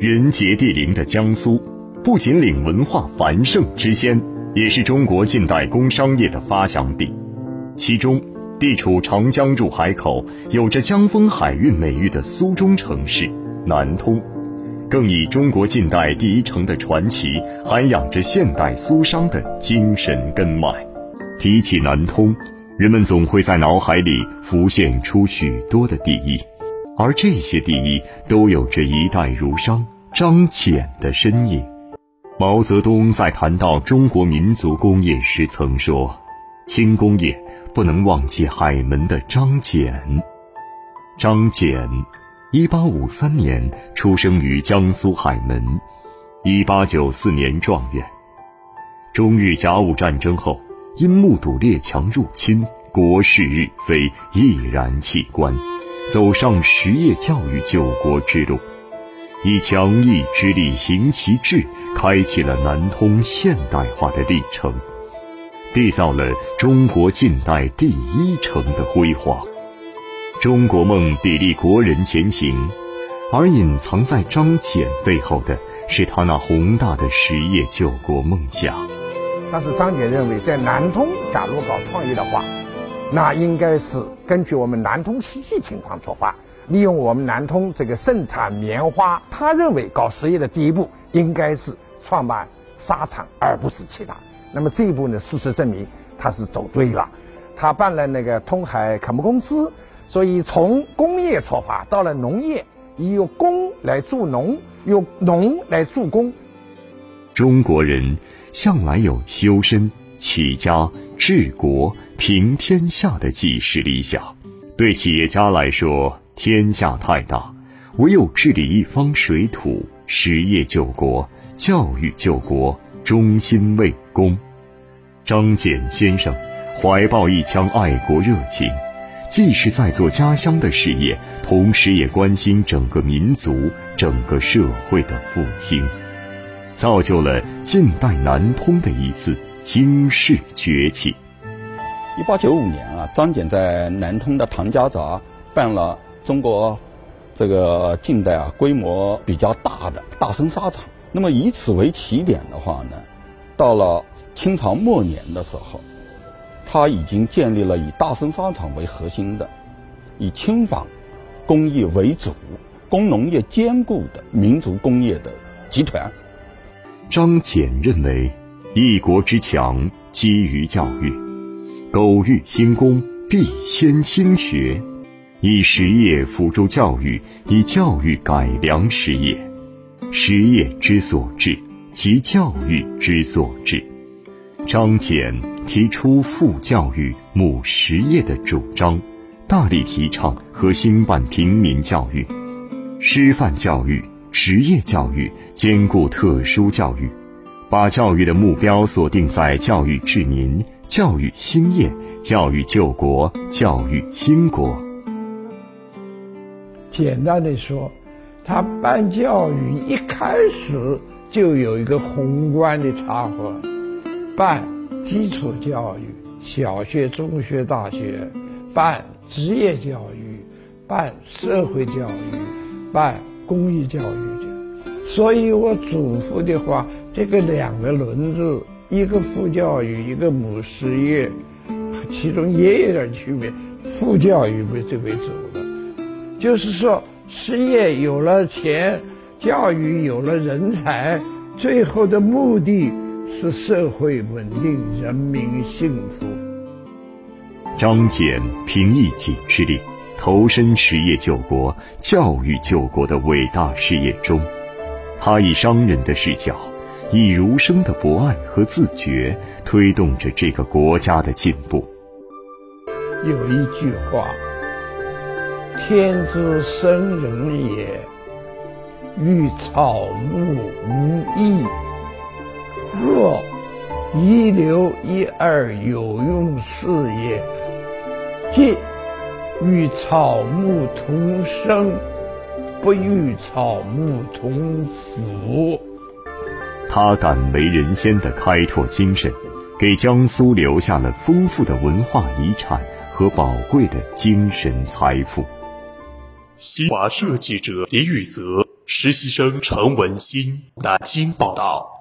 人杰地灵的江苏，不仅领文化繁盛之先，也是中国近代工商业的发祥地。其中，地处长江入海口、有着“江风海运”美誉的苏中城市南通，更以中国近代第一城的传奇，涵养着现代苏商的精神根脉。提起南通，人们总会在脑海里浮现出许多的第一。而这些第一都有着一代儒商张謇的身影。毛泽东在谈到中国民族工业时曾说：“轻工业不能忘记海门的张謇。”张謇，一八五三年出生于江苏海门，一八九四年状元。中日甲午战争后，因目睹列强入侵，国势日非，毅然弃官。走上实业教育救国之路，以强毅之力行其志，开启了南通现代化的历程，缔造了中国近代第一城的辉煌。中国梦砥砺国人前行，而隐藏在张謇背后的是他那宏大的实业救国梦想。但是张謇认为，在南通假如搞创业的话，那应该是根据我们南通实际情况出发，利用我们南通这个盛产棉花。他认为搞实业的第一步应该是创办纱厂，而不是其他。那么这一步呢，事实证明他是走对了。他办了那个通海垦牧公司，所以从工业出发到了农业，以用工来助农，用农来助工。中国人向来有修身。起家治国平天下的济世理想，对企业家来说，天下太大，唯有治理一方水土，实业救国，教育救国，忠心为公。张謇先生怀抱一腔爱国热情，既是在做家乡的事业，同时也关心整个民族、整个社会的复兴，造就了近代南通的一次。经世崛起。一八九五年啊，张謇在南通的唐家闸办了中国这个近代啊规模比较大的大生纱厂。那么以此为起点的话呢，到了清朝末年的时候，他已经建立了以大生纱厂为核心的、以轻纺工业为主、工农业兼顾的民族工业的集团。张謇认为。一国之强基于教育，苟欲兴功，必先兴学。以实业辅助教育，以教育改良实业。实业之所至，即教育之所至。张謇提出父教育、母实业的主张，大力提倡和兴办平民教育、师范教育、职业教育，兼顾特殊教育。把教育的目标锁定在教育治民、教育兴业、教育救国、教育兴国。简单的说，他办教育一开始就有一个宏观的插合，办基础教育，小学、中学、大学；办职业教育，办社会教育，办公益教育的。所以我嘱咐的话。这个两个轮子，一个副教育，一个母实业，其中也有点区别。副教育为最为主的，就是说，实业有了钱，教育有了人才，最后的目的是社会稳定，人民幸福。张謇凭一己之力，投身实业救国、教育救国的伟大事业中，他以商人的视角。以儒生的博爱和自觉，推动着这个国家的进步。有一句话：“天之生人也，与草木无异。若一留一二有用事业，即与草木同生，不与草木同腐。”他敢为人先的开拓精神，给江苏留下了丰富的文化遗产和宝贵的精神财富。新华社记者李雨泽实习生陈文新南京报道。